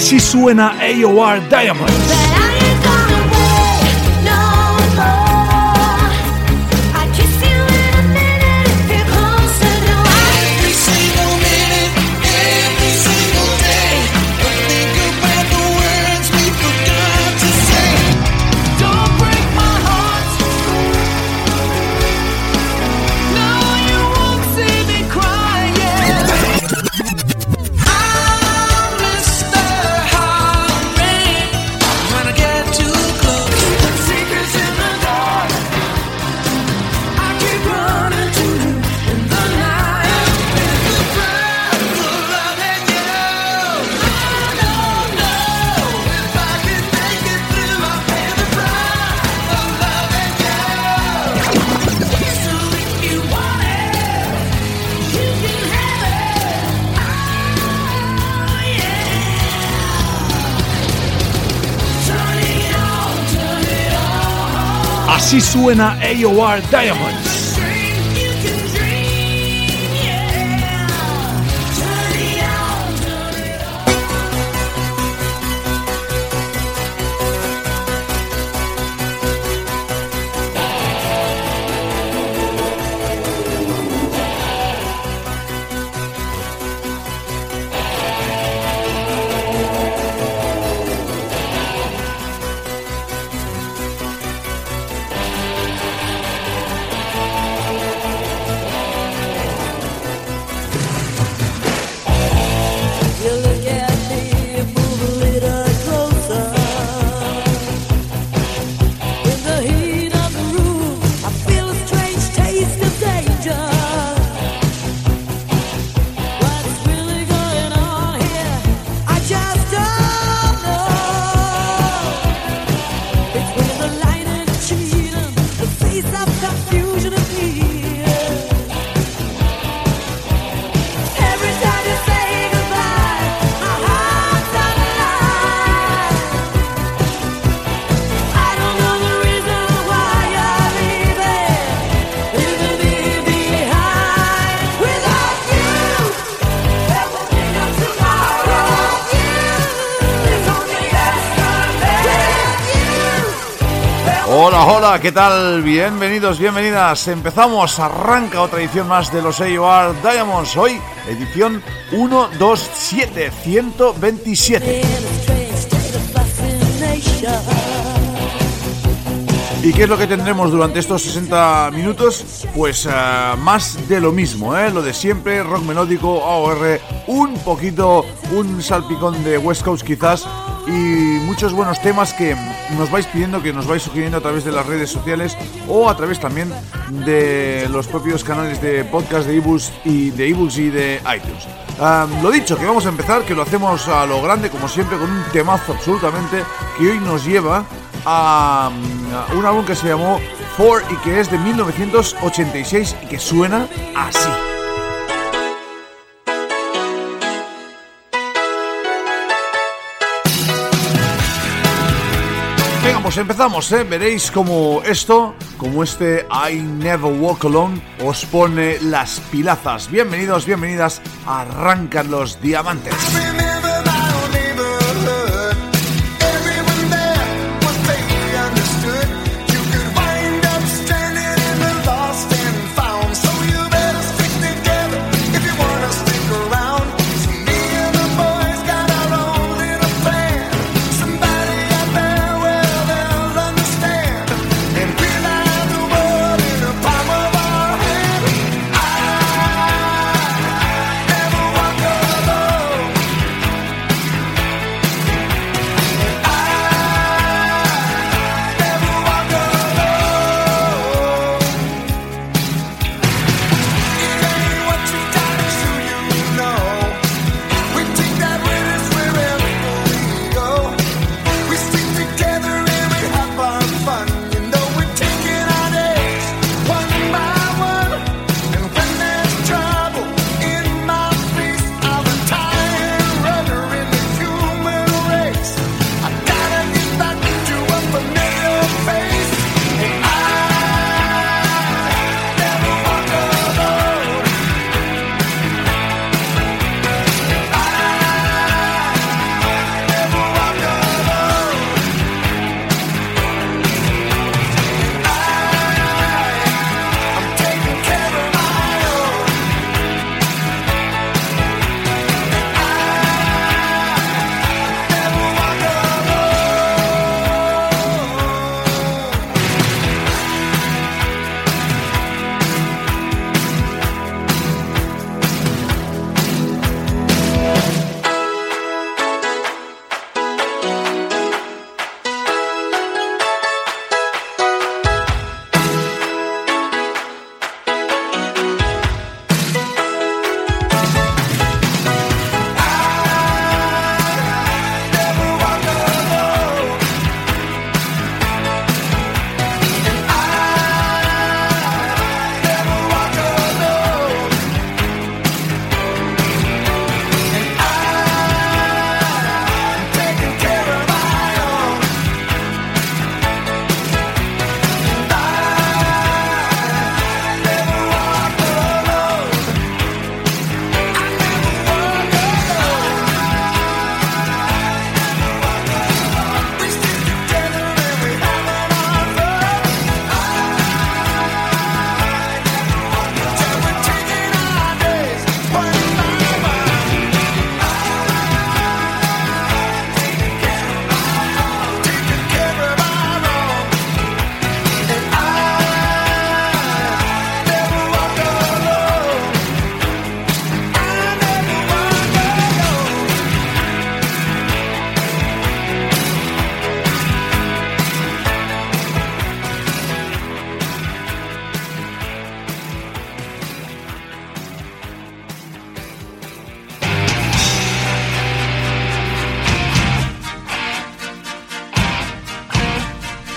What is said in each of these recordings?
Así suena AOR Diamonds. Así suena AOR Diamonds. Hola, ¿qué tal? Bienvenidos, bienvenidas. Empezamos, arranca otra edición más de los AOR Diamonds. Hoy, edición 127, 127. In a strange state of fascination. ¿Y qué es lo que tendremos durante estos 60 minutos? Pues eh, más de lo mismo, ¿eh? Lo de siempre, rock melódico, AOR, un poquito, un salpicón de West Coast quizás y muchos buenos temas que nos vais pidiendo, que nos vais sugiriendo a través de las redes sociales o a través también de los propios canales de podcast de ebooks y de ebooks y de iTunes. Lo dicho, que vamos a empezar, que lo hacemos a lo grande como siempre con un temazo absolutamente que hoy nos lleva a, mm, un álbum que se llamó Four y que es de 1986 y que suena así. Pues empezamos, ¿eh? Veréis como esto, como este I Never Walk Alone, os pone las pilazas. Bienvenidos, bienvenidas, arrancan los diamantes.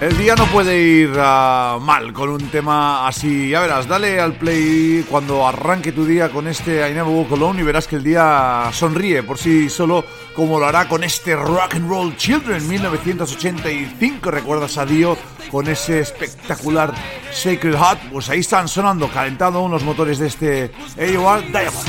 El día no puede ir ah, mal con un tema así. Ya verás, dale al play cuando arranque tu día con este I Never Walk Alone y verás que el día sonríe por sí solo, como lo hará con este Rock and Roll Children 1985. ¿Recuerdas a Dio con ese espectacular Sacred Heart? Pues ahí están sonando, calentando unos motores de este AOR Diamonds.